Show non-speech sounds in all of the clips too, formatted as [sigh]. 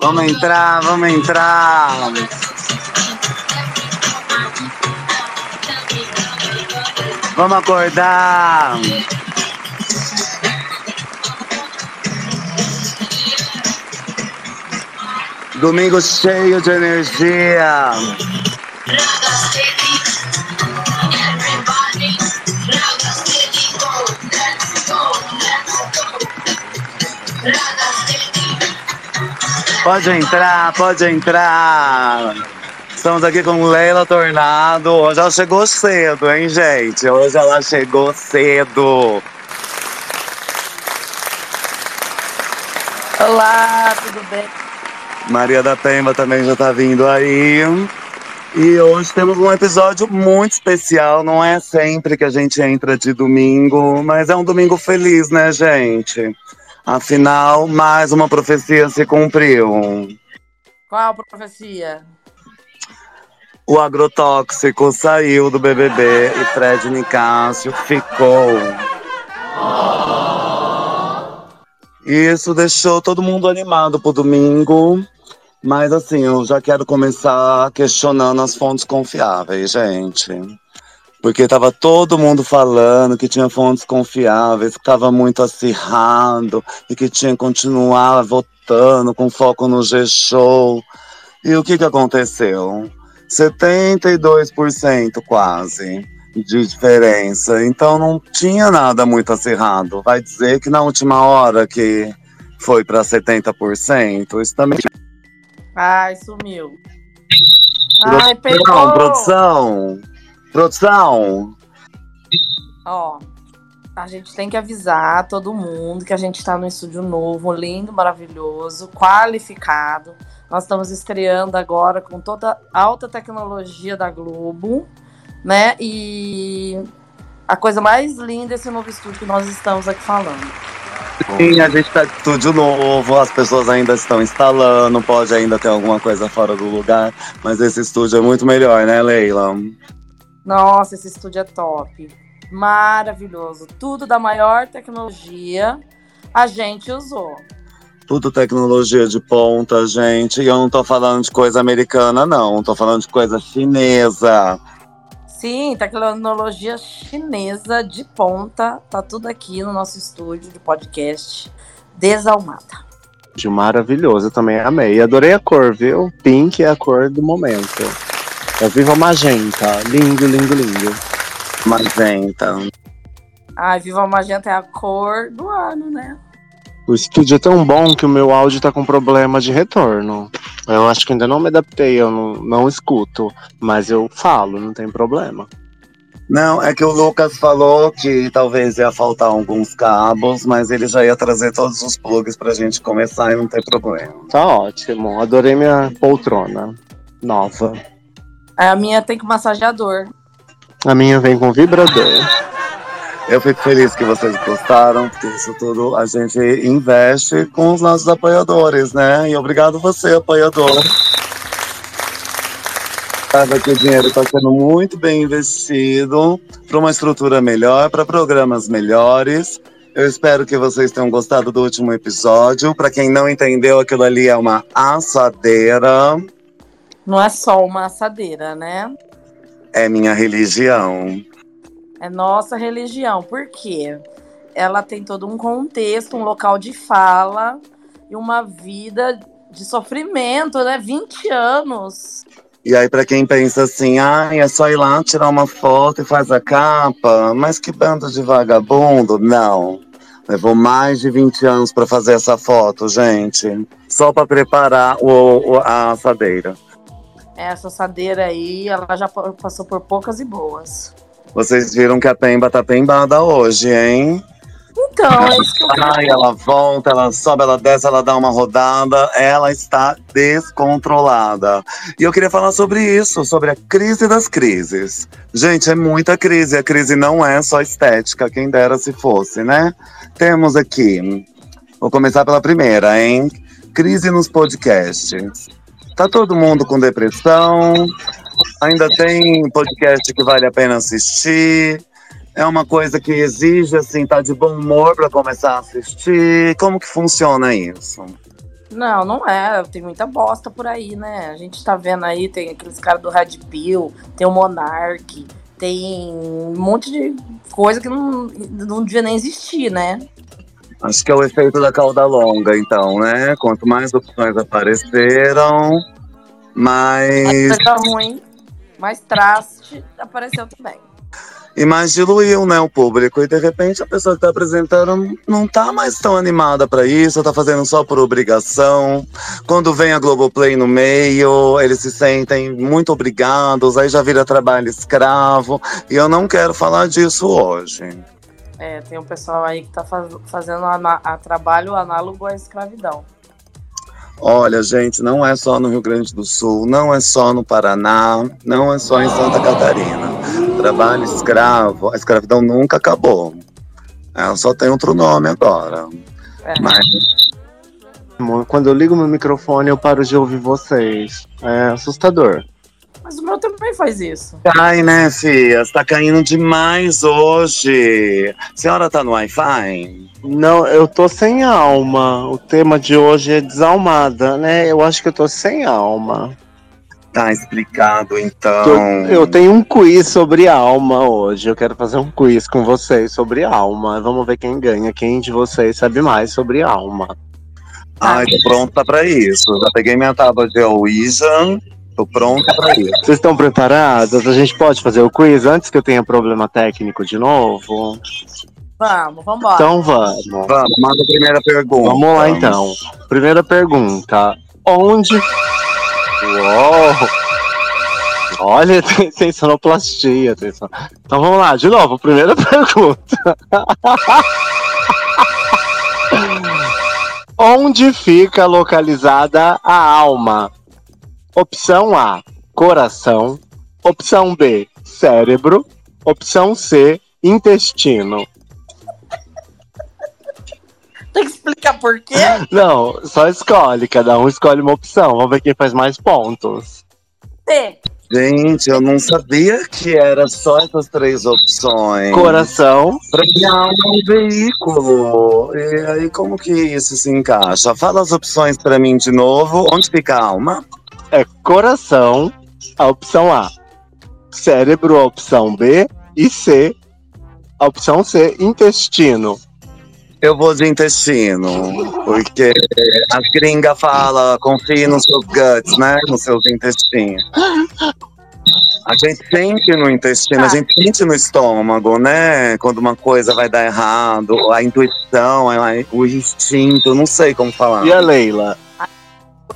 Vamos entrar, vamos entrar. Vamos acordar. Domingo cheio de energia. Pode entrar, pode entrar. Estamos aqui com Leila Tornado. Hoje ela chegou cedo, hein, gente? Hoje ela chegou cedo. Olá, tudo bem? Maria da Pemba também já tá vindo aí. E hoje temos um episódio muito especial. Não é sempre que a gente entra de domingo, mas é um domingo feliz, né, gente? Afinal, mais uma profecia se cumpriu. Qual profecia? O agrotóxico saiu do BBB e Fred Nicásio ficou. Isso deixou todo mundo animado pro domingo. Mas assim, eu já quero começar questionando as fontes confiáveis, gente. Porque tava todo mundo falando que tinha fontes confiáveis, que tava muito acirrado e que tinha que continuar votando com foco no G-Show. E o que que aconteceu? 72% quase de diferença. Então não tinha nada muito acirrado. Vai dizer que na última hora que foi para 70%, isso também Ai, sumiu. Ai, pegou. Produção, produção. Ó, a gente tem que avisar todo mundo que a gente está no estúdio novo, lindo, maravilhoso, qualificado. Nós estamos estreando agora com toda a alta tecnologia da Globo, né? E a coisa mais linda é esse novo estúdio que nós estamos aqui falando. Sim, a gente tá de estúdio novo, as pessoas ainda estão instalando, pode ainda ter alguma coisa fora do lugar, mas esse estúdio é muito melhor, né, Leila? Nossa, esse estúdio é top. Maravilhoso. Tudo da maior tecnologia a gente usou. Tudo tecnologia de ponta, gente. E eu não tô falando de coisa americana, não. Tô falando de coisa chinesa. Sim, tecnologia chinesa de ponta. Tá tudo aqui no nosso estúdio de podcast Desalmada. De maravilhoso, eu também amei. Adorei a cor, viu? Pink é a cor do momento. Eu vivo magenta. Lindo, lindo, lindo. Magenta. Ai, Viva Magenta é a cor do ano, né? O estúdio é tão bom que o meu áudio tá com problema de retorno. Eu acho que ainda não me adaptei, eu não, não escuto. Mas eu falo, não tem problema. Não, é que o Lucas falou que talvez ia faltar alguns cabos, mas ele já ia trazer todos os plugs pra gente começar e não tem problema. Tá ótimo, adorei minha poltrona nova. A minha tem com massageador. A minha vem com vibrador. Eu fico feliz que vocês gostaram, porque isso tudo a gente investe com os nossos apoiadores, né? E obrigado você, apoiador. Sabe que o dinheiro está sendo muito bem investido para uma estrutura melhor, para programas melhores. Eu espero que vocês tenham gostado do último episódio. Para quem não entendeu, aquilo ali é uma assadeira. Não é só uma assadeira, né? É minha religião. É nossa religião. Por quê? Ela tem todo um contexto, um local de fala e uma vida de sofrimento, né? 20 anos. E aí, para quem pensa assim, ah, é só ir lá tirar uma foto e faz a capa, mas que bando de vagabundo. Não. Levou mais de 20 anos para fazer essa foto, gente. Só para preparar o, o, a assadeira. Essa assadeira aí, ela já passou por poucas e boas. Vocês viram que a Pemba tá pembada hoje, hein? Então, é isso que eu Ai, ela volta, ela sobe, ela desce, ela dá uma rodada, ela está descontrolada. E eu queria falar sobre isso, sobre a crise das crises. Gente, é muita crise, a crise não é só estética, quem dera se fosse, né? Temos aqui, vou começar pela primeira, hein? Crise nos podcasts. Tá todo mundo com depressão, ainda tem podcast que vale a pena assistir. É uma coisa que exige, assim, tá de bom humor para começar a assistir? Como que funciona isso? Não, não é. Tem muita bosta por aí, né? A gente tá vendo aí, tem aqueles caras do Red Pill, tem o Monark, tem um monte de coisa que não, não devia nem existir, né? Acho que é o efeito da cauda longa, então, né? Quanto mais opções apareceram, mais. Mais coisa ruim, mais traste apareceu também. E mais diluiu, né, o público. E de repente a pessoa que tá apresentando não tá mais tão animada para isso, tá fazendo só por obrigação. Quando vem a Globoplay no meio, eles se sentem muito obrigados, aí já vira trabalho escravo. E eu não quero falar disso hoje. É, tem um pessoal aí que tá faz, fazendo a, a trabalho análogo à escravidão. Olha, gente, não é só no Rio Grande do Sul, não é só no Paraná, não é só em Santa Catarina. Trabalho escravo, a escravidão nunca acabou. Ela só tem outro nome agora. É. Mas Quando eu ligo meu microfone, eu paro de ouvir vocês. É assustador. Mas o meu também faz isso. cai, né, Fia? Você tá caindo demais hoje. A senhora tá no Wi-Fi? Não, eu tô sem alma. O tema de hoje é desalmada, né? Eu acho que eu tô sem alma. Tá explicado, então. Tô- eu tenho um quiz sobre alma hoje. Eu quero fazer um quiz com vocês sobre alma. Vamos ver quem ganha. Quem de vocês sabe mais sobre alma? Ai, tô pronta pra isso. Já peguei minha tábua de Ouija. Tô pronta pra isso. Vocês estão preparados? A gente pode fazer o quiz antes que eu tenha problema técnico de novo? Vamos, vambora. Então vamos. Vamos, manda a primeira pergunta. Vamos lá então. Primeira pergunta. Onde. Uou! Olha, [laughs] tem, tem sonoplastia. Tem son- Então vamos lá, de novo. Primeira [laughs] pergunta. Onde fica localizada a alma? Opção A: coração. Opção B: cérebro. Opção C: intestino. [laughs] Tem que explicar por quê? Não, só escolhe, cada um escolhe uma opção. Vamos ver quem faz mais pontos. T. Gente, eu não sabia que era só essas três opções. Coração, é um veículo. E aí, como que isso se encaixa? Fala as opções pra mim de novo. Onde fica a alma? É coração, a opção A. Cérebro, a opção B. E C, a opção C, intestino. Eu vou de intestino, porque a gringa fala, confie nos seus guts, né? Nos seus intestinos. A gente sente no intestino, a Tá. gente sente no estômago, né? Quando uma coisa vai dar errado, a intuição, a- o instinto, não sei como falar. E a Leila?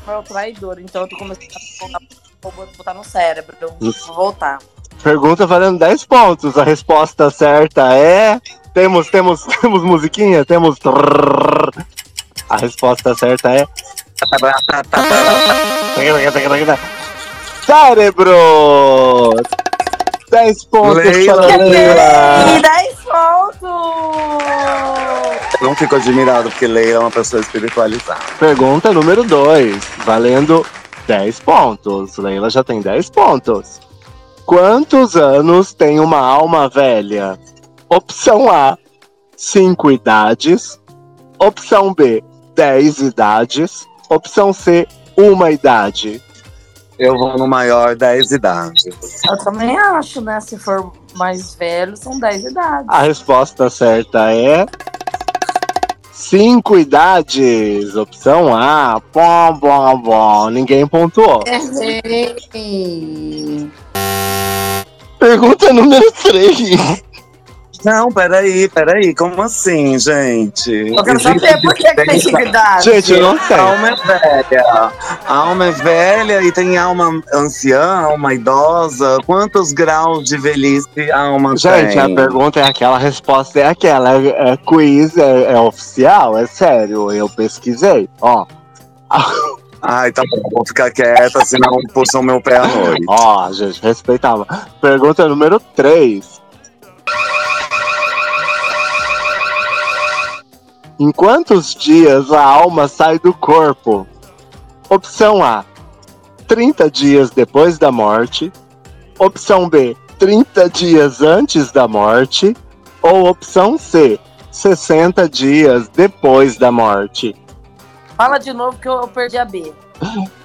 Foi o traidor, então eu tô começando a botar, botar no cérebro. Vou voltar. Pergunta valendo 10 pontos. A resposta certa é. Temos, temos, [laughs] temos musiquinha? Temos. A resposta certa é. Cérebro! 10 pontos Leila. para Leila. E 10 pontos! Não fico admirado, porque Leila é uma pessoa espiritualizada. Pergunta número 2, valendo 10 pontos. Leila já tem 10 pontos. Quantos anos tem uma alma velha? Opção A, 5 idades. Opção B, 10 idades. Opção C, uma idade. Eu vou no maior 10 idades. Eu também acho, né? Se for mais velho, são 10 idades. A resposta certa é. 5 idades. Opção A. Bom, bom, bom. Ninguém pontuou. Errei. Pergunta número 3. Não, peraí, peraí, como assim, gente? Eu quero Existe saber por que, que tem 5 idades. Gente, eu não sei. A alma é velha. A alma é velha e tem alma anciã, alma idosa. Quantos graus de velhice a alma Gente, tem? a pergunta é aquela, a resposta é aquela. É, é quiz, é, é oficial, é sério. Eu pesquisei. Ó, Ai, tá bom, vou ficar quieta, senão puxam meu pé à [laughs] noite. ó, gente, respeitava. Pergunta número 3. Em quantos dias a alma sai do corpo? Opção A: 30 dias depois da morte. Opção B: 30 dias antes da morte. Ou opção C, 60 dias depois da morte. Fala de novo que eu, perdi a B.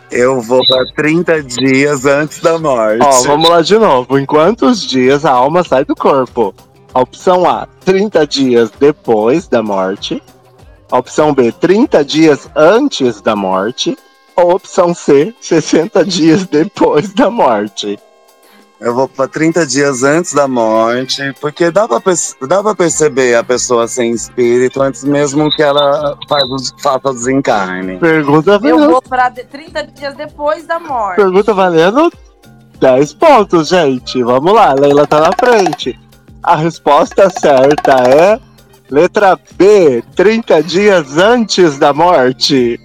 Eu vou pra 30 dias antes da morte. Ó, vamos lá de novo. Em quantos dias a alma sai do corpo? A opção A, 30 dias depois da morte. A opção B, 30 dias antes da morte. Ou opção C, 60 dias depois da morte. Eu vou pra 30 dias antes da morte, porque dá pra perceber a pessoa sem espírito antes mesmo que ela faz o- faça o desencarne. Pergunta Eu valendo, vou pra de- 30 dias depois da morte. pergunta valendo 10 pontos, gente. Vamos lá, Leila tá na frente. A resposta certa é letra B, 30 dias antes da morte.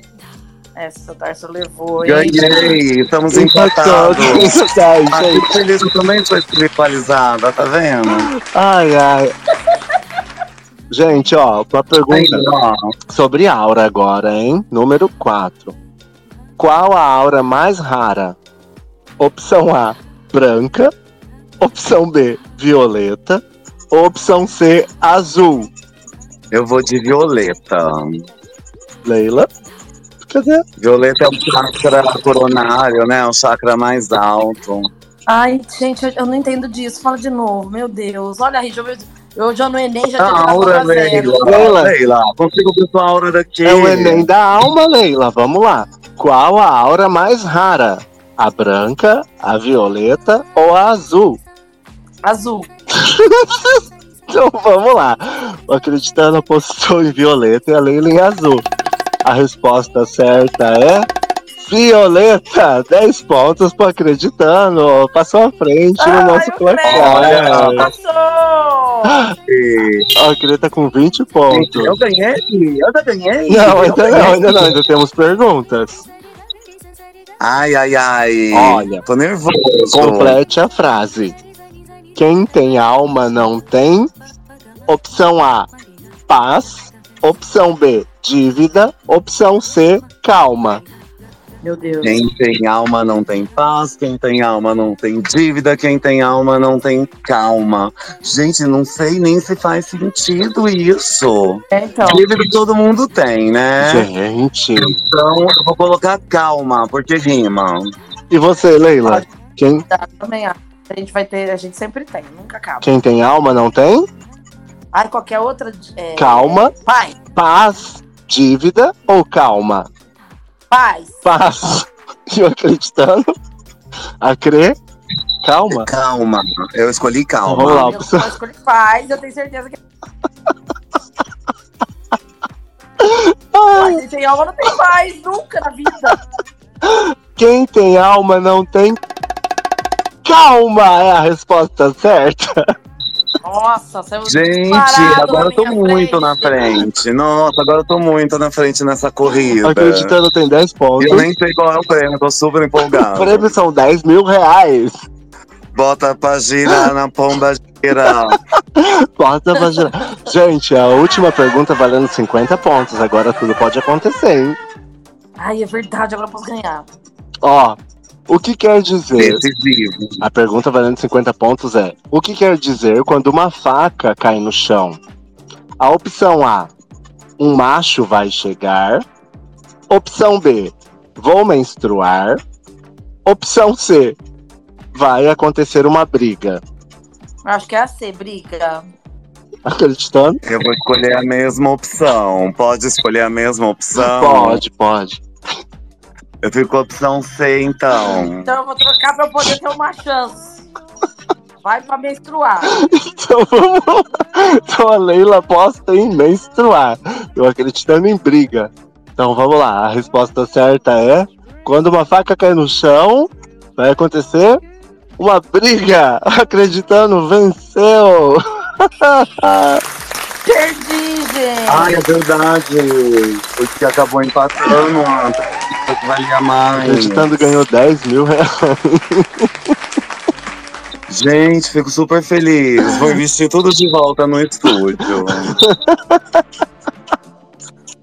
Essa o Tarso levou? Ganhei, estamos empatados. 10, A gente. Fico Feliz eu também sou espiritualizada, tá vendo? Ai, ai. Gente, ó, uma pergunta Aí, ó, sobre aura agora, hein? Número 4. Qual a aura mais rara? Opção A, branca. Opção B, violeta. Opção C, azul. Eu vou de violeta. Leila? Cadê? Violeta é o chakra coronário, né? O chakra mais alto. Ai, gente, eu, não entendo disso. Fala de novo, meu Deus. Olha, Rich, eu, eu já no Enem já A tinha aura. Leila. Leila. Leila, consigo ver sua aura daqui. É o Enem da alma, Leila. Vamos lá. Qual a aura mais rara? A branca, a violeta ou a azul? Azul. [laughs] Então vamos lá. O Acreditando apostou em violeta e a Leila em azul. A resposta certa é violeta. 10 pontos pro Acreditando. Passou à frente no Ai, nosso placar. Passou! E- A Acredita tá com 20 pontos. Eu ganhei? Eu já ganhei? Não, ainda não, ganhei. ainda não. Ainda temos perguntas. Ai, ai, ai. Olha. Tô nervoso. Complete a frase. Quem tem alma não tem. Opção A, paz. Opção B, dívida. Opção C, calma. Meu Deus. Quem tem alma não tem paz, quem tem alma não tem dívida, quem tem alma não tem calma. Gente, não sei nem se faz sentido isso. É, então, Dívida todo mundo tem, né? Gente. Então eu vou colocar calma, porque rima. E você, Leila? Quem, tá, também acho. A gente vai ter, a gente sempre tem, nunca acaba. quem tem alma não tem? Ai, qualquer outra. É... Calma. Pai, Paz, dívida ou calma? paz. Paz. E [laughs] eu acreditando. A crer. Calma. Calma. Eu escolhi calma. Vamos lá. Eu vou escolher paz, eu tenho certeza que. Mas quem tem alma não tem paz, nunca na vida. Quem tem alma não tem. Calma é a resposta certa. Nossa, saiu Gente, disparado agora eu tô muito na frente. Nossa, agora eu tô muito na frente nessa corrida. Acreditando tem 10 pontos. Eu nem sei qual é o prêmio, tô super [laughs] O empolgado. prêmio são 10 mil reais. Bota pra girar na pomba gira. [laughs] Bota pra girar. Gente, a última pergunta valendo 50 pontos. Agora tudo pode acontecer, hein? Ai, é verdade, agora eu posso ganhar. Ó, o que quer dizer? Decisivo. A pergunta valendo 50 pontos é: O que quer dizer quando uma faca cai no chão? A opção A: Um macho vai chegar. Opção B: Vou menstruar. Opção C: Vai acontecer uma briga. Acho que é a C, briga. Acreditando? Eu vou escolher a mesma opção. Pode escolher a mesma opção? Pode, pode. Eu fico com a opção C, então. Então eu vou trocar pra eu poder ter uma chance. Vai pra menstruar. Então vamos lá. Então a Leila aposta em menstruar. Eu acreditando em briga. Então vamos lá. A resposta certa é: quando uma faca cai no chão, vai acontecer uma briga. Acreditando, venceu. [laughs] Perdi, gente. Ai, é verdade. Porque acabou empatando. Pensei que valia mais. Acreditando ganhou 10 mil reais. Gente, fico super feliz. Vou investir tudo de volta no estúdio.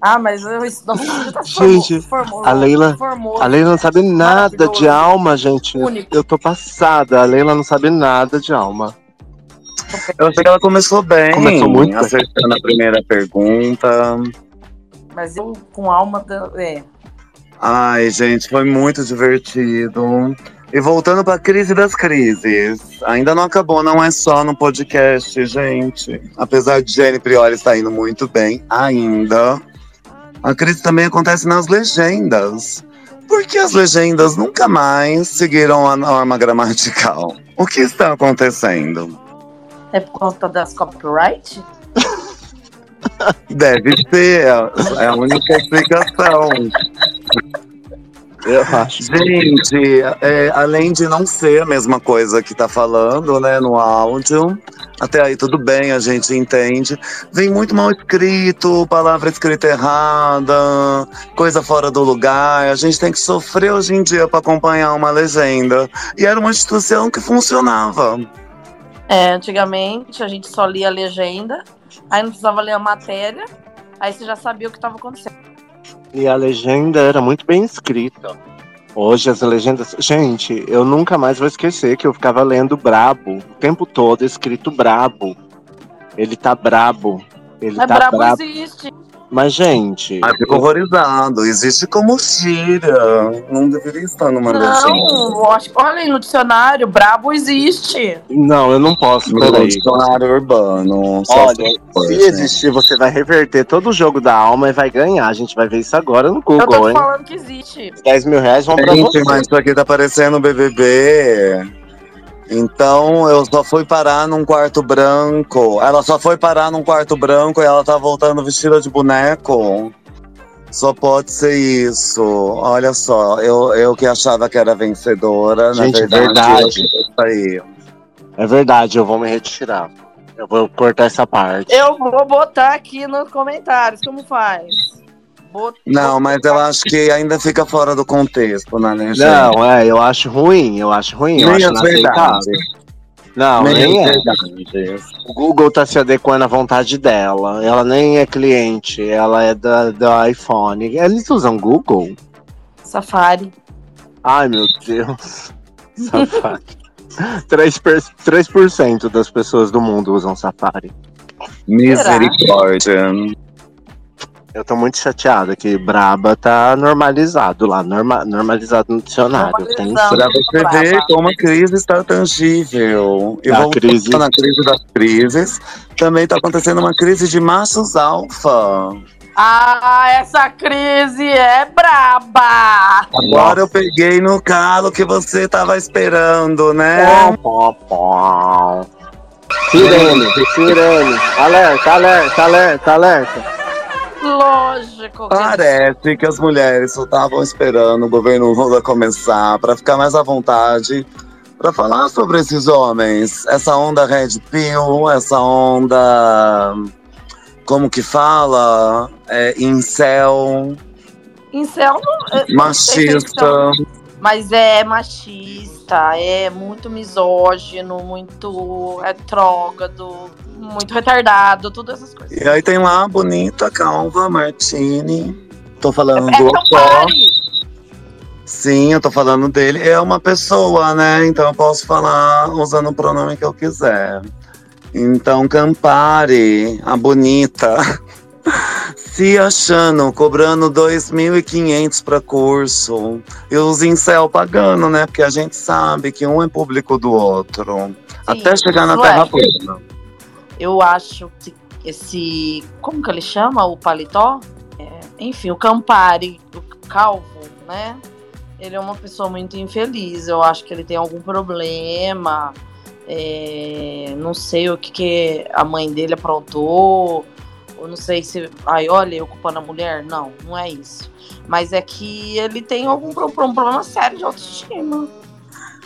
Ah, mas eu, isso nosso tá Gente, formou, a Leila- formou. A Leila não sabe nada de alma, gente. Único. Eu tô passada. A Leila não sabe nada de alma. Eu achei que ela começou bem. Começou muito bem. Acertando a primeira pergunta. Mas eu com alma. da- É. Ai, gente, foi muito divertido. E voltando pra crise das crises. Ainda não acabou, não é só no podcast, gente. Apesar de Jenny Priori estar indo muito bem, ainda. A crise também acontece nas legendas. Porque as legendas nunca mais seguiram a norma gramatical. O que está acontecendo? É por conta das copyright? [laughs] Deve ser, é a única explicação. Eu acho. Gente, é, além de não ser a mesma coisa que tá falando, né, no áudio, até aí tudo bem, a gente entende. Vem muito mal escrito, palavra escrita errada, coisa fora do lugar. A gente tem que sofrer hoje em dia para acompanhar uma legenda. E era uma instituição que funcionava. É, antigamente a gente só lia a legenda, aí não precisava ler a matéria, aí você já sabia o que estava acontecendo. E a legenda era muito bem escrita. Hoje as legendas. Gente, eu nunca mais vou esquecer que eu ficava lendo brabo o tempo todo, escrito brabo. Ele tá brabo. Ele Mas tá brabo brabo. existe. Mas, gente. Ai, fico horrorizado. Existe como gíria. Não deveria estar numa legenda. Não, acho, olha aí no dicionário, brabo existe. Não, eu não posso, No dicionário urbano. Olha, se for, se gente. existir, você vai reverter todo o jogo da alma e vai ganhar. A gente vai ver isso agora no Eu tô Google, te hein? falando que existe. 10 mil reais vão pra Gente, você. mas isso aqui tá parecendo BBB. Então eu só fui parar num quarto branco. Ela só foi parar num quarto branco e ela tá voltando vestida de boneco. Só pode ser isso. Olha só, eu, eu que achava que era vencedora, Gente, na verdade, verdade. vou sair. É verdade, eu vou me retirar. Eu vou cortar essa parte. Eu vou botar aqui nos comentários como faz. Não, mas eu acho que ainda fica fora do contexto, né, né, gente? Não, é, eu acho ruim, eu acho ruim, eu nem acho as verdades. inaceitável. Não, Nem nem as é. verdades. O Google tá se adequando à vontade dela. Ela nem é cliente, ela é da, do iPhone. Eles usam Google? Safari. Ai, meu Deus. [laughs] Safari. 3%, per- 3% das pessoas do mundo usam Safari. Misericórdia. Eu tô muito chateada que Braba tá normalizado lá, norma- normalizado no dicionário. Tem Normalizado. Pra você Brava. ver como a crise está tangível. E A voltando crise- na crise das crises, também está acontecendo uma crise de machos alfa. Ah, essa crise é braba! Agora eu peguei no calo que você estava esperando, né? Pom, pom, pom. Sirene, sirene. Alerta, alerta, alerta, alerta. Lógico. que- Parece que as mulheres só estavam esperando o governo Lula começar para ficar mais à vontade para falar sobre esses homens. Essa onda Red Pill, essa onda. Como que fala? É, incel, Incel não. é machista. Mas é machista, é muito misógino, muito retrógrado, muito retardado, todas essas coisas. E aí tem lá a bonita Calva Martini. Tô falando É do pare! Sim, eu tô falando dele. É uma pessoa, né? Então eu posso falar usando o pronome que eu quiser. Então, Campari, a bonita, [laughs] se achando, cobrando 2.500 para curso. E os incel pagando, né? Porque a gente sabe que um é público do outro. Até chegar na Terra é. plana. Eu acho que esse. Como que ele chama? O paletó? É, enfim, o Campari, o calvo, né? Ele é uma pessoa muito infeliz. Eu acho que ele tem algum problema. é, não sei o que, que a mãe dele aprontou. Eu não sei se. Ai, olha, eu a mulher. Não, não é isso. Mas é que ele tem algum um problema sério de autoestima.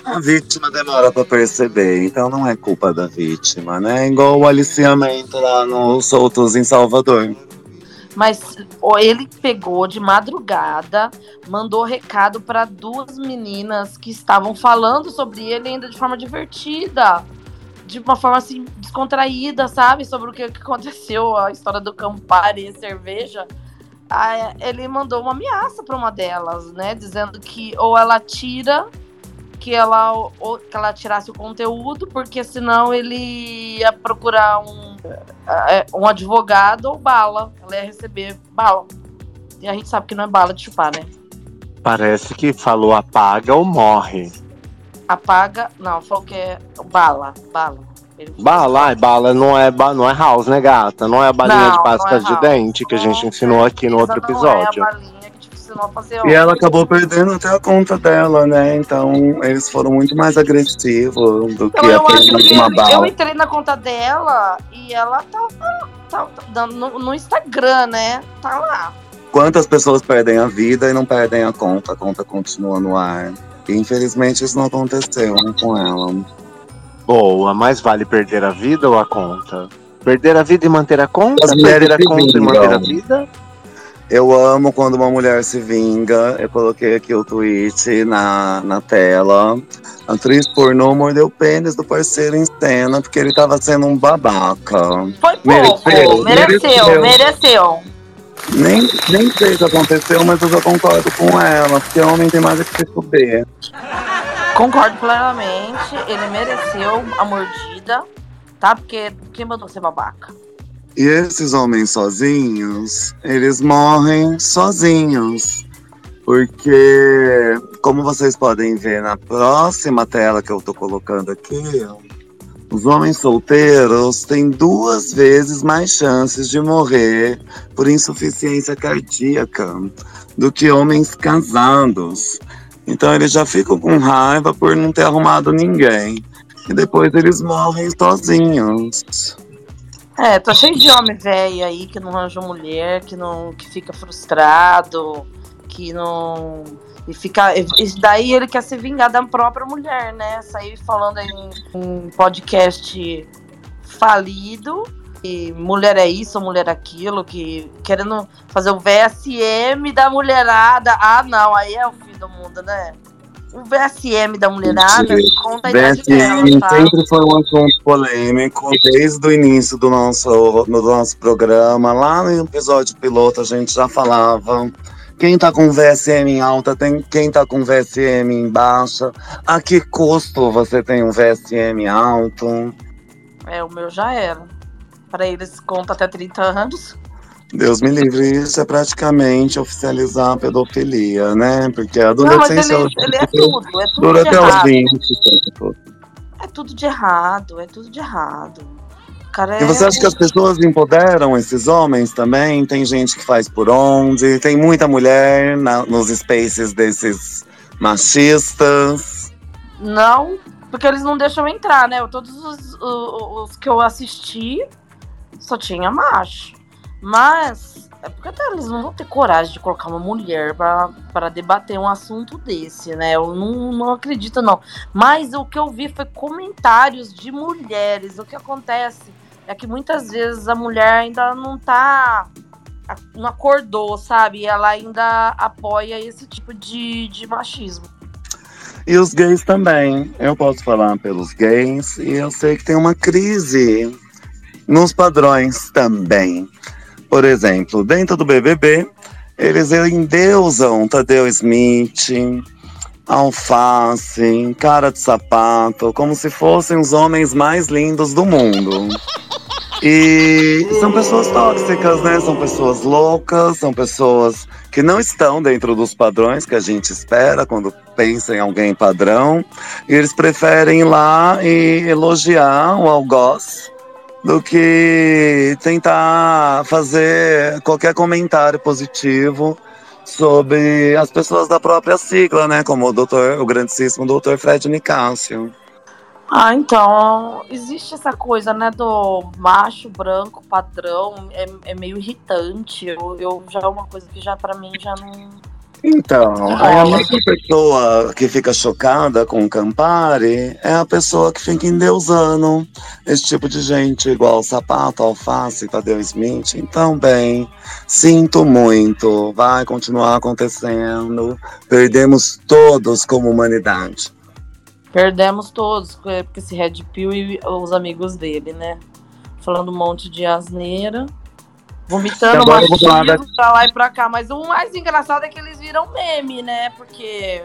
A vítima demora pra perceber, então não é culpa da vítima, né? Igual o aliciamento lá no Soltos em Salvador. Mas ele pegou de madrugada, mandou recado para duas meninas que estavam falando sobre ele ainda de forma divertida. De uma forma assim, descontraída, sabe? Sobre o que, aconteceu, a história do Campari e cerveja. Aí, ele mandou uma ameaça para uma delas, né? Dizendo que ou ela tira, que ela, que ela tirasse o conteúdo, porque senão ele ia procurar um, é, um advogado ou bala. Ela ia receber bala. E a gente sabe que não é bala de chupar, né? Parece que falou apaga ou morre. Apaga, não, falou que é bala, bala. Bala, ai, bala não é, não é house, né, gata? Não é a balinha não, de pasta é de dente que a gente ensinou aqui no outro episódio. Não é a balinha fazer E ela acabou perdendo até a conta dela, né? Então eles foram muito mais agressivos do então, que apenas uma bala. Eu entrei na conta dela e ela tava, tava, tava no, no Instagram, né? Tá lá. Quantas pessoas perdem a vida e não perdem a conta? A conta continua no ar. E, infelizmente isso não aconteceu né, com ela. Boa, mais vale perder a vida ou a conta? Perder a vida e manter a conta? Perder a conta vingam. e manter a vida? Eu amo quando uma mulher se vinga. Eu coloquei aqui o tweet na, na tela. A atriz pornô mordeu o pênis do parceiro em cena porque ele tava sendo um babaca. Foi pouco, mereceu, mereceu. mereceu. Nem, nem sei se aconteceu, mas eu já concordo com ela, porque homem tem mais que se fuder. Concordo plenamente, ele mereceu a mordida, tá? Porque quem mandou ser babaca? E esses homens sozinhos, eles morrem sozinhos. Porque, como vocês podem ver na próxima tela que eu tô colocando aqui, os homens solteiros têm duas vezes mais chances de morrer por insuficiência cardíaca do que homens casados. Então eles já ficam com raiva por não ter arrumado ninguém. E depois eles morrem sozinhos. É, tô cheio de homem velho aí que não arranja mulher, que não que fica frustrado, que não e fica e daí ele quer se vingar da própria mulher, né? Sair falando em, em podcast falido e mulher é isso, mulher é aquilo, que querendo fazer o VSM da mulherada. Ah, não, aí é o fim do mundo, né? O VSM da mulherada conta a VSM tá? sempre foi um assunto polêmico desde o início do nosso, do nosso programa. Lá no episódio piloto a gente já falava. Quem tá com VSM em alta, tem quem tá com VSM em baixa. A que custo você tem um VSM alto? É, o meu já era. Para eles conta até 30 anos. Deus me livre, isso é praticamente oficializar a pedofilia, né? Porque a adolescência. Não, ele, ele, é tudo, é tudo dura até os 20, É tudo de errado, é tudo de errado. Cara, e você é... acha que as pessoas empoderam esses homens também? Tem gente que faz por onde, tem muita mulher na, nos spaces desses machistas. Não, porque eles não deixam entrar, né? Todos os, os, os que eu assisti só tinha macho. Mas é porque até eles não vão ter coragem de colocar uma mulher para debater um assunto desse, né? Eu não, não acredito, não. Mas o que eu vi foi comentários de mulheres. O que acontece é que muitas vezes a mulher ainda não tá. não acordou, sabe? Ela ainda apoia esse tipo de, de machismo. E os gays também. Eu posso falar pelos gays e eu sei que tem uma crise nos padrões também. Por exemplo, dentro do BBB, eles endeusam Tadeu Smith, Alface, Cara de Sapato, como se fossem os homens mais lindos do mundo. E são pessoas tóxicas, né? São pessoas loucas, são pessoas que não estão dentro dos padrões que a gente espera quando pensa em alguém padrão. E eles preferem ir lá e elogiar o algoz do que tentar fazer qualquer comentário positivo sobre as pessoas da própria sigla, né? Como o doutor, o grandíssimo doutor Fred Nicásio. Ah, então, existe essa coisa, né, do macho branco padrão, é, é meio irritante. Eu, eu já é uma coisa que já para mim já não então, aí a única pessoa que fica chocada com o Campari é a pessoa que fica endeusando esse tipo de gente, igual Sapato, Alface, Tadeu Smith. Então, bem, sinto muito, vai continuar acontecendo. Perdemos todos como humanidade. Perdemos todos, porque esse Red Pill e os amigos dele, né? Falando um monte de asneira. Vomitando machismo pra lá e pra cá. Mas o mais engraçado é que eles viram meme, né? Porque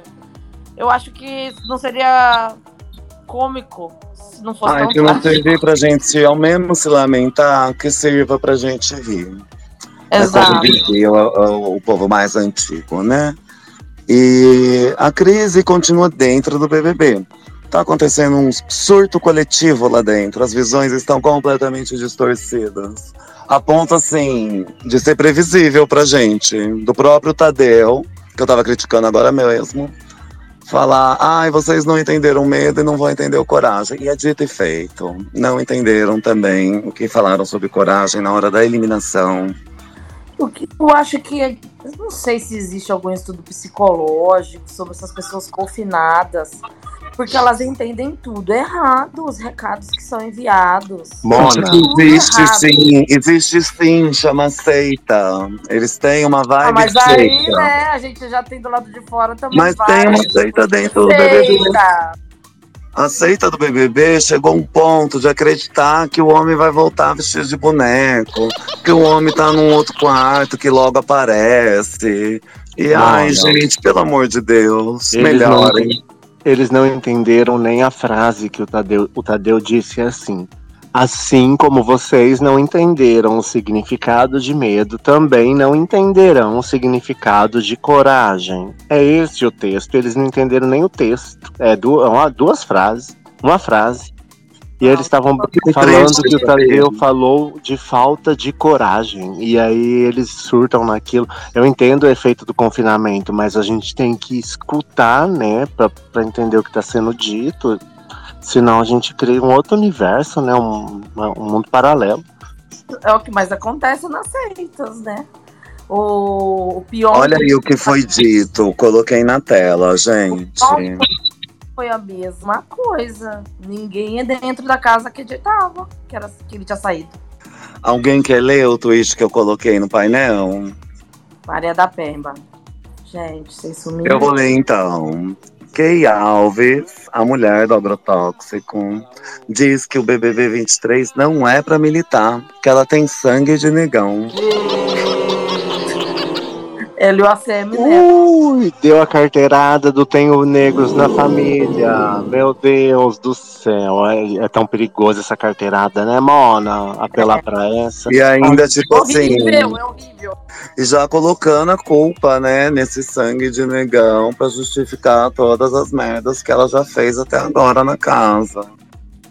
Eu acho que não seria cômico se não fosse Ai, tão que não servir pra gente ao mesmo se lamentar, que sirva pra gente rir. É Exato. dizia o, o- o povo mais antigo, né? E a crise continua dentro do BBB. Tá acontecendo um surto coletivo lá dentro. As visões estão completamente distorcidas. A ponto, assim, de ser previsível pra gente. Do próprio Tadeu, que eu tava criticando agora mesmo, falar: ai, vocês não entenderam medo e não vão entender o coragem. E é dito e feito. Não entenderam também o que falaram sobre coragem na hora da eliminação. O que eu acho que. é- não sei se existe algum estudo psicológico sobre essas pessoas confinadas. Porque elas entendem tudo errado, os recados que são enviados. Mona, Tudo Existe errado. sim, existe sim, chama seita. Eles têm uma vibe Ah, mas de aí, seita. né, a gente já tem do lado de fora também. Mas tem uma seita dentro do BBB. seita. A seita do BBB chegou a um ponto de acreditar que o homem vai voltar vestido de boneco, que o homem tá num outro quarto que logo aparece. E Não, ai, não. gente, pelo amor de Deus, Eles melhorem. Eles não entenderam nem a frase que o Tadeu, o Tadeu disse assim. Assim como vocês não entenderam o significado de medo, também não entenderão o significado de coragem. É esse o texto. Eles não entenderam nem o texto. É é duas frases. Uma frase. E eles estavam falando que o. Tadeu falou de falta de coragem. E aí eles surtam naquilo. Eu entendo o efeito do confinamento, mas a gente tem que escutar, né, pra, pra entender o que tá sendo dito. Senão a gente cria um outro universo, né, um, um mundo paralelo. É o que mais acontece nas seitas, né? O, o pior Olha aí o que foi dito, coloquei na tela, gente. Foi a mesma coisa. Ninguém é dentro da casa acreditava que, era, que ele tinha saído. Alguém quer ler o tweet que eu coloquei no painel? Maria da Pemba. Gente, vocês sumiram. Eu vou ler então. Kay Alves, a mulher do agrotóxico, diz que o BBB 23 não é pra militar, que ela tem sangue de negão. Ele e o ACM, né? Ui, deu a carteirada do Tenho Negros na Família. Meu Deus do céu. É, é tão perigoso essa carteirada, né, Mona? Apelar pra essa. E ainda, tipo assim, horrível, é horrível. e já colocando a culpa, né, nesse sangue de negão pra justificar todas as merdas que ela já fez até agora na casa.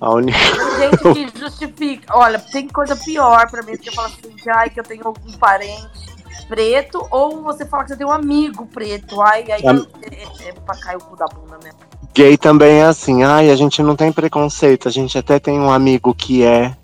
A única... Gente que justifica. Olha, tem coisa pior pra mim, que eu falo assim, que, ai, que eu tenho algum parente preto, ou você fala que você tem um amigo preto. Ai, aí Am- é, é, é pra cair o cu da bunda mesmo. Gay também é assim. Ai, a gente não tem preconceito. A gente até tem um amigo que é.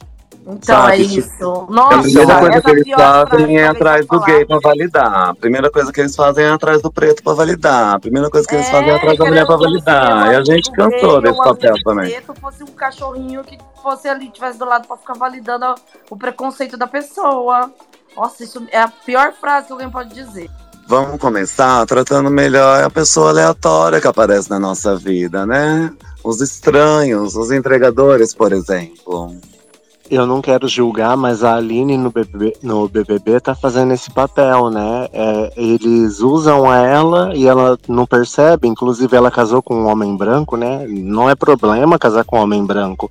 Então Sabe, é tipo, isso. a Nossa, primeira coisa que eles fazem é atrás do gay pra validar. A primeira coisa que eles fazem é atrás do preto pra validar. A primeira coisa que eles É, fazem é atrás da mulher pra se validar. E a gente cansou ou desse o papel também. preto fosse um cachorrinho que fosse ali, tivesse do lado pra ficar validando o preconceito da pessoa. Nossa, isso é a pior frase que alguém pode dizer. Vamos começar tratando melhor a pessoa aleatória que aparece na nossa vida, né? Os estranhos, os entregadores, por exemplo. Eu não quero julgar, mas a Aline no BBB, no BBB tá fazendo esse papel, né? É, eles usam ela e ela não percebe. Inclusive, ela casou com um homem branco, né? Não é problema casar com um homem branco,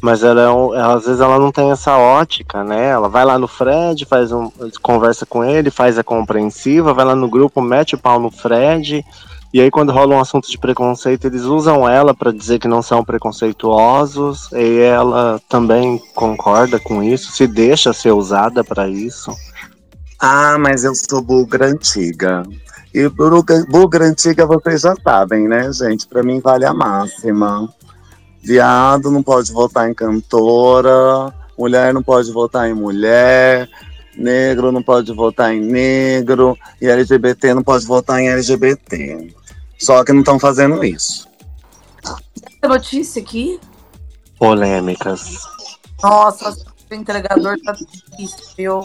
mas ela, é ela, às vezes ela não tem essa ótica, né? Ela vai lá no Fred, faz um, conversa com ele, faz a compreensiva, vai lá no grupo, mete o pau no Fred. E aí, quando rola um assunto de preconceito, eles usam ela pra dizer que não são preconceituosos, e ela também concorda com isso, se deixa ser usada pra isso. Ah, mas eu sou bugra antiga. E bugra, bugra antiga vocês já sabem, né, gente? Pra mim vale a máxima. Viado não pode votar em cantora, mulher não pode votar em mulher, negro não pode votar em negro, e LGBT não pode votar em LGBT. Só que não estão fazendo isso. Essa notícia aqui, Polêmicas. nossa, o entregador tá viu?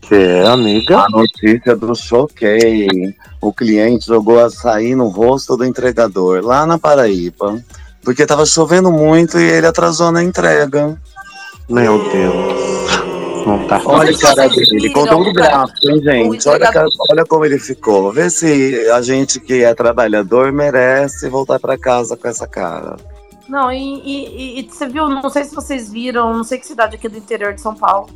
Que é, amiga? A notícia do choquei. O cliente jogou açaí no rosto do entregador, lá na Paraíba. Porque estava chovendo muito e ele atrasou na entrega. Meu Deus. Não tá. Olha a cara dele, conteúdo gráfico, hein, gente? Olha, cara- olha como ele ficou. Vê se a gente que é trabalhador merece voltar pra casa com essa cara. Não, e, e- e- e você viu, não sei se vocês viram, não sei que cidade aqui do interior de São Paulo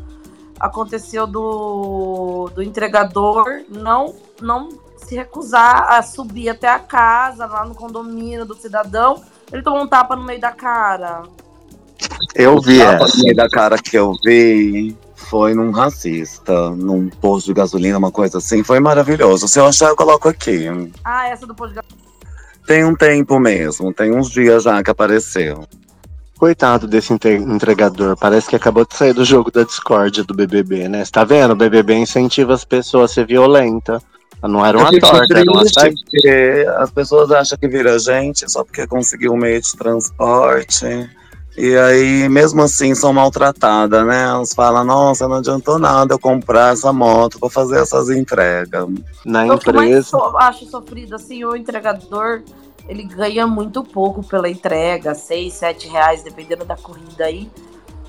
aconteceu do, do entregador não, não se recusar a subir até a casa, lá no condomínio do cidadão. Ele tomou um tapa no meio da cara. Eu vi essa. no meio da cara que eu vi foi num racista, num posto de gasolina, uma coisa assim. Foi maravilhoso. Se eu achar, eu coloco aqui. Ah, essa do posto de gasolina. Tem um tempo mesmo, tem uns dias já que apareceu. Coitado desse entregador, parece que acabou de sair do jogo da discórdia do BBB, né? Você tá vendo? O BBB incentiva as pessoas a ser violenta. Não era uma torta, era uma porque as pessoas acham que vira gente só porque conseguiu um meio de transporte. E aí, mesmo assim, são maltratadas, né? Elas falam, nossa, não adiantou nada eu comprar essa moto pra fazer essas entregas. Na Eu empresa. so- acho sofrido, assim, o entregador, ele ganha muito pouco pela entrega, 6, 7 reais, dependendo da corrida aí.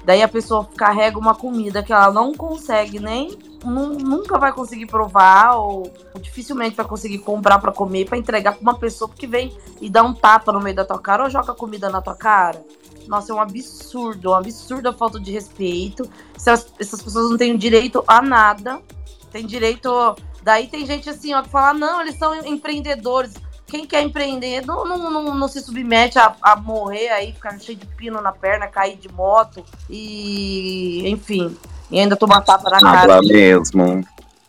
Daí a pessoa carrega uma comida que ela não consegue nem, nu- nunca vai conseguir provar, ou dificilmente vai conseguir comprar pra comer, pra entregar pra uma pessoa que vem e dá um tapa no meio da tua cara ou joga comida na tua cara. Nossa, é um absurdo, um absurdo a falta de respeito. Essas, essas pessoas não têm direito a nada. Tem direito Daí tem gente assim, ó, que fala, não, eles são empreendedores. Quem quer empreender não, não, não, não se submete a, a morrer aí, ficar cheio de pino na perna, cair de moto e, enfim, e ainda tomar tapa na cara. Nada mesmo.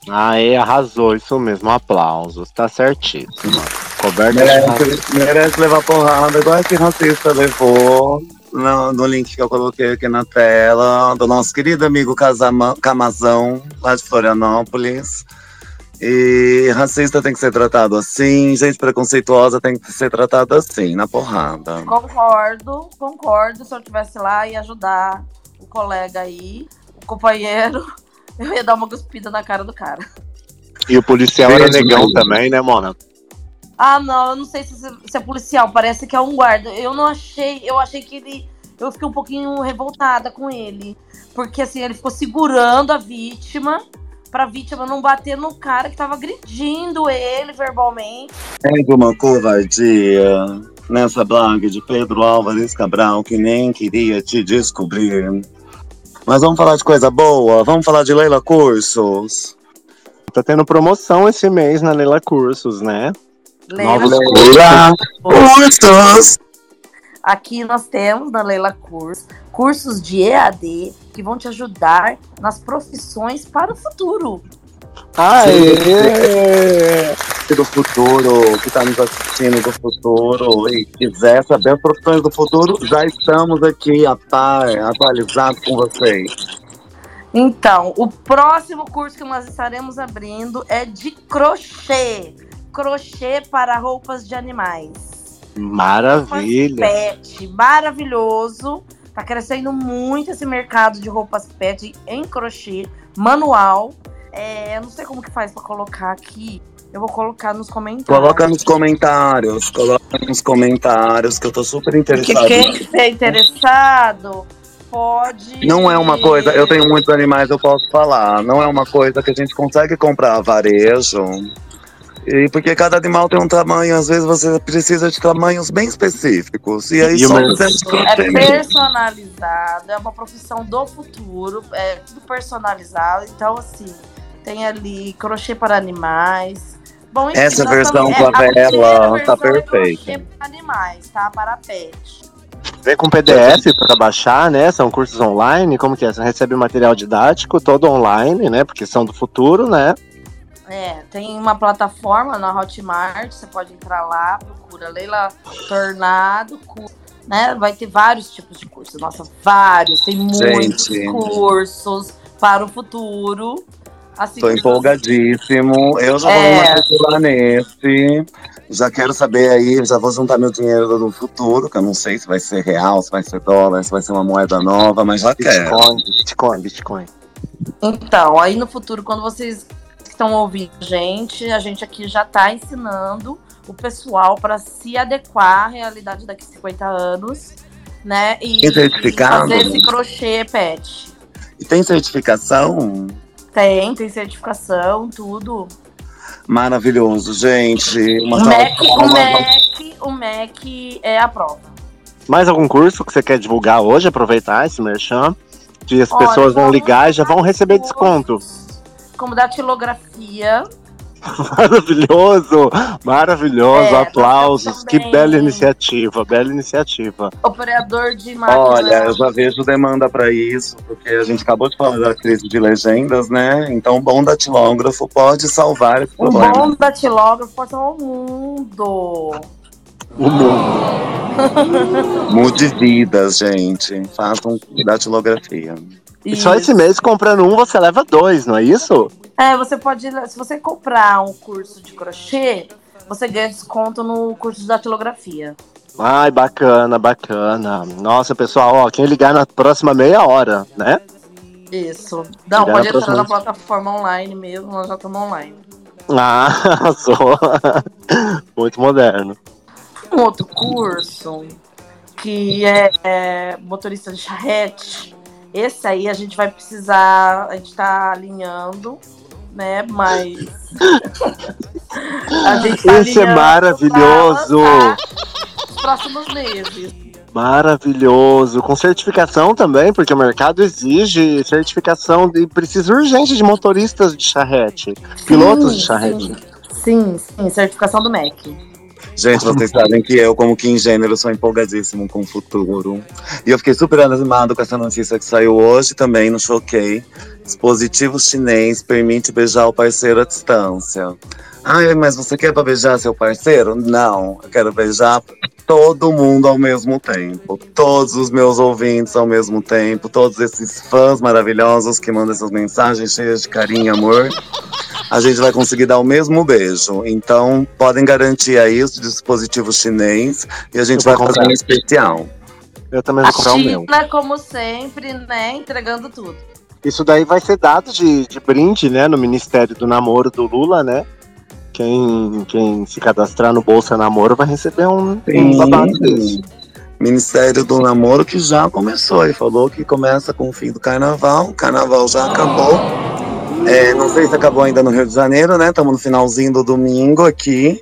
Aê, arrasou, isso mesmo. Aplausos, tá certíssimo. Coberta de razão. Merece, merece levar porrada, igual esse racista levou no, no link que eu coloquei aqui na tela, do nosso querido amigo Casama, Camazão, lá de Florianópolis. E racista tem que ser tratado assim, gente preconceituosa tem que ser tratada assim, na porrada. Concordo, concordo. Se eu estivesse lá e ajudar o colega aí, o companheiro, [laughs] eu ia dar uma cuspida na cara do cara. E o policial era Beijo, negão beijo. também, né, Mona? Ah, não, eu não sei se, se é policial, parece que é um guarda. Eu não achei, eu achei que ele. Eu fiquei um pouquinho revoltada com ele. Porque assim, ele ficou segurando a vítima pra vítima não bater no cara que tava agredindo ele verbalmente. Pega uma covardia nessa blog de Pedro Álvares Cabral que nem queria te descobrir. Mas vamos falar de coisa boa, vamos falar de Leila Cursos. Tá tendo promoção esse mês na Leila Cursos, né? Leila, Leila Cursos! aqui nós temos na Leila Cursos cursos de EAD que vão te ajudar nas profissões para o futuro. Aê! do futuro, que está nos assistindo do futuro e quiser saber as profissões do futuro, já estamos aqui a par, atualizados com vocês. Então, o próximo curso que nós estaremos abrindo é de crochê. Crochê para roupas de animais. Maravilha! Pet, maravilhoso. Tá crescendo muito esse mercado de roupas pet em crochê, manual. É, eu não sei como que faz para colocar aqui. Eu vou colocar nos comentários. Coloca nos comentários, coloca nos comentários que eu tô super Porque interessado. quem estiver interessado pode. Não é uma coisa, eu tenho muitos animais, eu posso falar. Não é uma coisa que a gente consegue comprar a varejo. E porque cada animal tem um tamanho, às vezes você precisa de tamanhos bem específicos. E aí E só uma- É personalizado, é uma profissão do futuro, é tudo personalizado. Então, assim, tem ali crochê para animais. Bom, enfim, Essa versão com a primeira vela tá é perfeita. crochê para animais, tá? Para pet. Vem com PDF para baixar, né? São cursos online, como que é? Você recebe material didático todo online, né? Porque são do futuro, né? É, tem uma plataforma na Hotmart, você pode entrar lá, procura Leila Tornado, curso, né? Vai ter vários tipos de cursos. Nossa, vários, tem muitos Gente. cursos para o futuro. Assim, Tô empolgadíssimo. Eu já É. vou me matricular nesse. Já quero saber aí, já vou juntar meu dinheiro do futuro, que eu não sei se vai ser real, se vai ser dólar, se vai ser uma moeda nova, mas já quero. Bitcoin, Bitcoin, Bitcoin. Então, aí no futuro, quando vocês estão ouvindo a gente, a gente aqui já está ensinando o pessoal para se adequar à realidade daqui a 50 anos, né? E, E certificado? fazer esse crochê pet. E tem certificação? Tem, tem certificação, tudo. Maravilhoso, gente. Uma O MEC, o. MEC, o MEC é a prova. Mais algum curso que você quer divulgar hoje? Aproveitar esse merchan. Que as Olha, pessoas vão ligar e já vão receber de desconto. Como datilografia. Maravilhoso! Maravilhoso! É, aplausos! também- Que bela iniciativa, bela iniciativa. Operador de máquina. Olha, eu já vejo demanda para isso, porque a gente acabou de falar da crise de legendas, né? Então, o bom datilógrafo pode salvar esse O problema. bom datilógrafo pode salvar o mundo. O mundo. Mude vidas, gente. Façam datilografia. E só esse mês comprando um, você leva dois, não é isso? É, você pode. Se você comprar um curso de crochê, você ganha desconto no curso de datilografia. Ai, bacana, bacana. Nossa, pessoal, ó, quem ligar na próxima meia hora, né? Isso. Não, Ligar pode na entrar próxima na plataforma online mesmo, nós já estamos online. Ah, [laughs] sou muito moderno. Um outro curso que é, é motorista de charrete. Esse aí a gente vai precisar, a gente tá alinhando, né? Mas [laughs] a gente tá Esse é maravilhoso. Nos próximos meses. Maravilhoso. Com certificação também, porque o mercado exige certificação e precisa urgente de motoristas de charrete, pilotos de Sim, charrete. Sim, sim, certificação do MEC. Gente, vocês sabem que eu, como que gênero, sou empolgadíssimo com o futuro. E eu fiquei super animado com essa notícia que saiu hoje também no Choquei. Dispositivo chinês permite beijar o parceiro à distância. Ai, mas você quer pra beijar seu parceiro? Não, eu quero beijar todo mundo ao mesmo tempo. Todos os meus ouvintes ao mesmo tempo. Todos esses fãs maravilhosos que mandam essas mensagens cheias de carinho e amor a gente vai conseguir dar o mesmo beijo. Então, podem garantir aí os dispositivos chinês e a gente vai fazer um especial. Eu também vou comprar o meu. China, como sempre, né? Entregando tudo. Isso daí vai ser dado de, de brinde, né, no Ministério do Namoro do Lula, né? Quem, quem se cadastrar no Bolsa Namoro vai receber um, um babado desse. Ministério do Namoro que já começou. Ele falou que começa com o fim do carnaval. O carnaval já acabou. É, não sei se acabou ainda no Rio de Janeiro, né? Estamos no finalzinho do domingo aqui.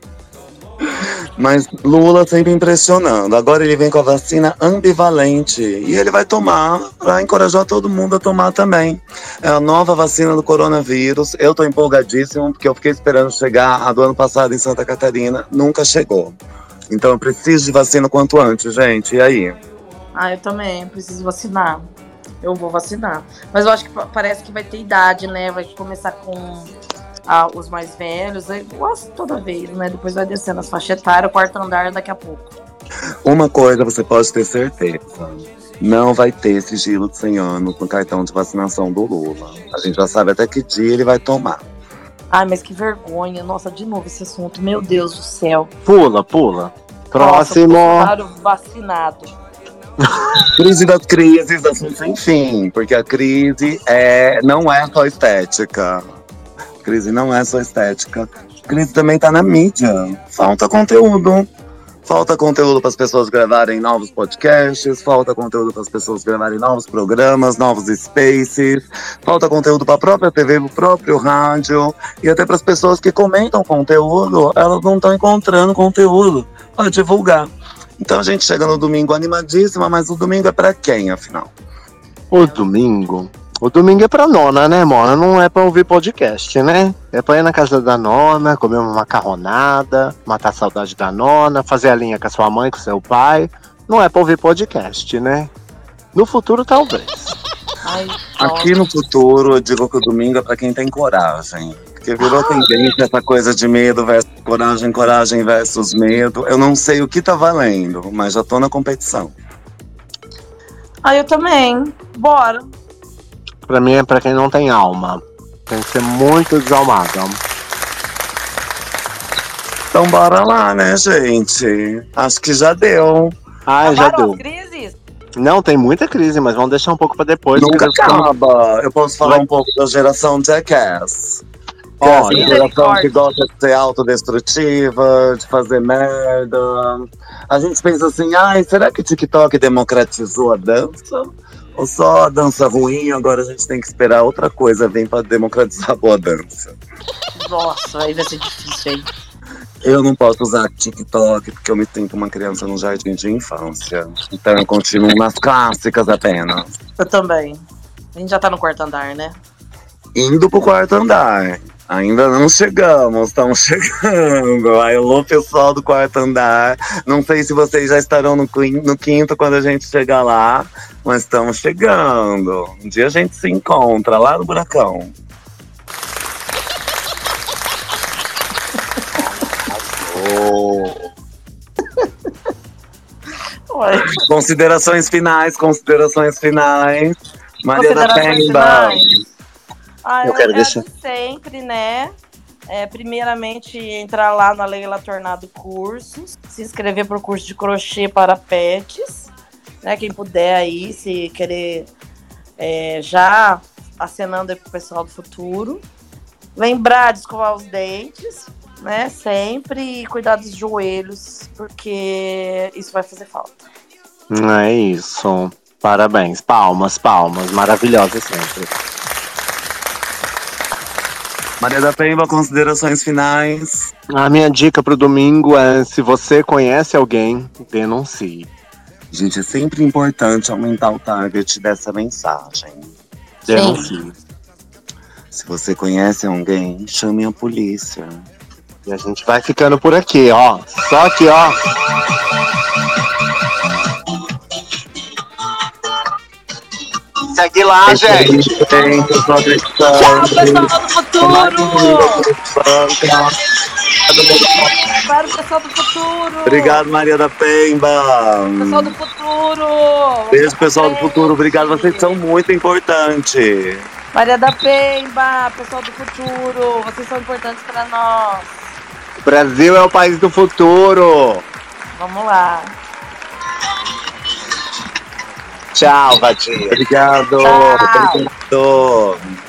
Mas Lula sempre impressionando. Agora ele vem com a vacina ambivalente. E ele vai tomar para encorajar todo mundo a tomar também. É a nova vacina do coronavírus. Eu tô empolgadíssimo, porque eu fiquei esperando chegar a do ano passado em Santa Catarina. Nunca chegou. Então eu preciso de vacina quanto antes, gente. E aí? Ah, eu também preciso vacinar. Eu vou vacinar. Mas eu acho que pa- parece que vai ter idade, né? Vai começar com ah, os mais velhos. Eu gosto toda vez, né? Depois vai descendo as faixas etárias, quarto andar daqui a pouco. Uma coisa você pode ter certeza. Não vai ter sigilo de 100 anos no cartão de vacinação do Lula. A gente já sabe até que dia ele vai tomar. Ai, mas que vergonha. Nossa, de novo esse assunto. Meu Deus do céu. Pula, pula. Próximo. Vacinado. [laughs] Crise das crises, assunto sem fim, porque a crise é, não é só estética. Crise não é só estética. Crise também tá na mídia. Falta conteúdo. Falta conteúdo para as pessoas gravarem novos podcasts, falta conteúdo para as pessoas gravarem novos programas, novos spaces, falta conteúdo para a própria TV, para o próprio rádio e até para as pessoas que comentam conteúdo, elas não estão encontrando conteúdo para divulgar. Então a gente chega no domingo animadíssima, mas o domingo é para quem, afinal? O domingo. O domingo é pra nona, né, Mona? Não é pra ouvir podcast, né? É pra ir na casa da nona, comer uma macarronada, matar a saudade da nona, fazer a linha com a sua mãe, com o seu pai. Não é pra ouvir podcast, né? No futuro, talvez. [laughs] Ai, Aqui no futuro, eu digo que o domingo é para quem tem coragem. Porque virou tendência essa coisa de medo versus coragem, coragem versus medo. Eu não sei o que tá valendo, mas já tô na competição. Ah, eu também. Bora. Pra mim é pra quem não tem alma. Tem que ser muito desalmado. Então bora lá, né, gente? Acho que já deu. Ah, já deu. as crises? Não, tem muita crise, mas vamos deixar um pouco pra depois. Nunca ficamos- acaba. Eu posso falar um pouco da geração Jackass. É Olha, geração que gosta de ser autodestrutiva, de fazer merda. A gente pensa assim, ai, será que o TikTok democratizou a dança? Ou só a dança ruim, agora a gente tem que esperar outra coisa vir pra democratizar a boa dança. Nossa, aí vai ser difícil aí. Eu não posso usar TikTok porque eu me sinto uma criança no jardim de infância. Então eu continuo nas clássicas apenas. Eu também. A gente já tá no quarto andar, né? Indo pro quarto andar. Ainda não chegamos, estamos [laughs] chegando. Alô, pessoal do quarto andar. Não sei se vocês já estarão no, no quinto quando a gente chegar lá, mas estamos chegando. Um dia a gente se encontra lá no buracão. [laughs] Considerações finais, considerações finais. Maria da Pemba. finais. Ah, Eu eu, quero deixar- sempre, né? É, primeiramente, entrar lá na Leila Tornado Cursos, se inscrever para o curso de crochê para pets, né? Quem puder aí, se querer é, já acenando aí pro pessoal do futuro. Lembrar de escovar os dentes, né? Sempre e cuidar dos joelhos, porque isso vai fazer falta. É isso. Parabéns. Palmas, palmas. Maravilhosa sempre. Maria da Pemba, considerações finais. A minha dica pro domingo é: se você conhece alguém, denuncie. Gente, é sempre importante aumentar o target dessa mensagem. Denuncie. Se você conhece alguém, chame a polícia. E a gente vai ficando por aqui, ó. Só aqui, ó. Segue lá, gente. Tchau, pessoal do futuro! Para o pessoal do futuro! Obrigado, Maria da Pemba. Pessoal do futuro! Beijo, pessoal do futuro. Obrigado, vocês são muito importantes. Maria da Pemba, pessoal do futuro, vocês são importantes para nós. O Brasil é o país do futuro. Vamos lá. Tchau, Vatinha. Obrigado. Tchau. Obrigado.